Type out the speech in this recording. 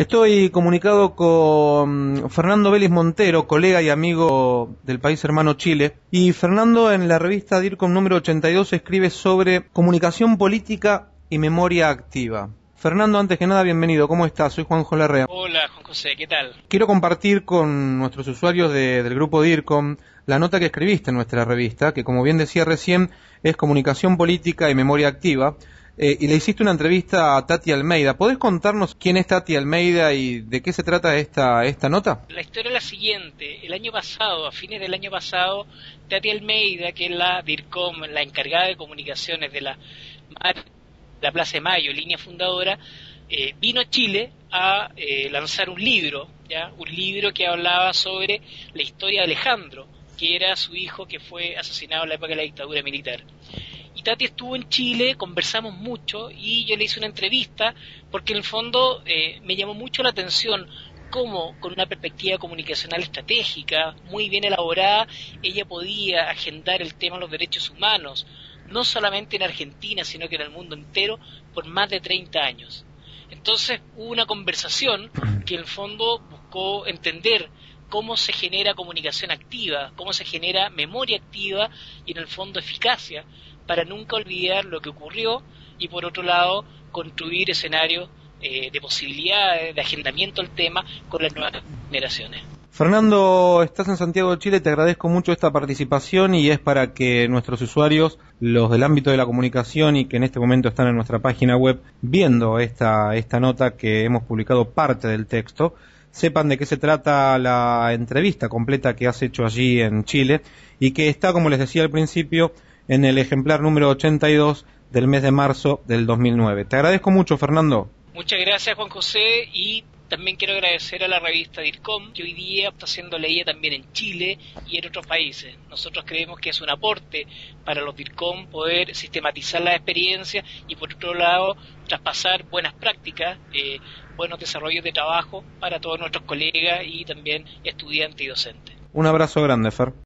Estoy comunicado con Fernando Vélez Montero, colega y amigo del país hermano Chile. Y Fernando en la revista DIRCOM número 82 escribe sobre comunicación política y memoria activa. Fernando, antes que nada, bienvenido. ¿Cómo estás? Soy Juan Larrea. Hola, Juan José, ¿qué tal? Quiero compartir con nuestros usuarios del grupo DIRCOM la nota que escribiste en nuestra revista, que como bien decía recién, es comunicación política y memoria activa. Eh, y le hiciste una entrevista a Tati Almeida. ¿Podés contarnos quién es Tati Almeida y de qué se trata esta, esta nota? La historia es la siguiente. El año pasado, a fines del año pasado, Tati Almeida, que es la DIRCOM, la encargada de comunicaciones de la, la Plaza de Mayo, línea fundadora, eh, vino a Chile a eh, lanzar un libro, ¿ya? un libro que hablaba sobre la historia de Alejandro, que era su hijo que fue asesinado en la época de la dictadura militar. Y Tati estuvo en Chile, conversamos mucho y yo le hice una entrevista porque en el fondo eh, me llamó mucho la atención cómo con una perspectiva comunicacional estratégica muy bien elaborada ella podía agendar el tema de los derechos humanos, no solamente en Argentina, sino que en el mundo entero, por más de 30 años. Entonces hubo una conversación que en el fondo buscó entender cómo se genera comunicación activa, cómo se genera memoria activa y en el fondo eficacia para nunca olvidar lo que ocurrió y por otro lado construir escenarios eh, de posibilidades, de agendamiento del tema con las nuevas generaciones. Fernando, estás en Santiago de Chile, te agradezco mucho esta participación y es para que nuestros usuarios, los del ámbito de la comunicación y que en este momento están en nuestra página web viendo esta, esta nota que hemos publicado parte del texto, sepan de qué se trata la entrevista completa que has hecho allí en Chile y que está, como les decía al principio, en el ejemplar número 82 del mes de marzo del 2009. Te agradezco mucho, Fernando. Muchas gracias, Juan José, y también quiero agradecer a la revista DIRCOM, que hoy día está siendo leída también en Chile y en otros países. Nosotros creemos que es un aporte para los DIRCOM poder sistematizar las experiencias y, por otro lado, traspasar buenas prácticas, eh, buenos desarrollos de trabajo para todos nuestros colegas y también estudiantes y docentes. Un abrazo grande, Fer.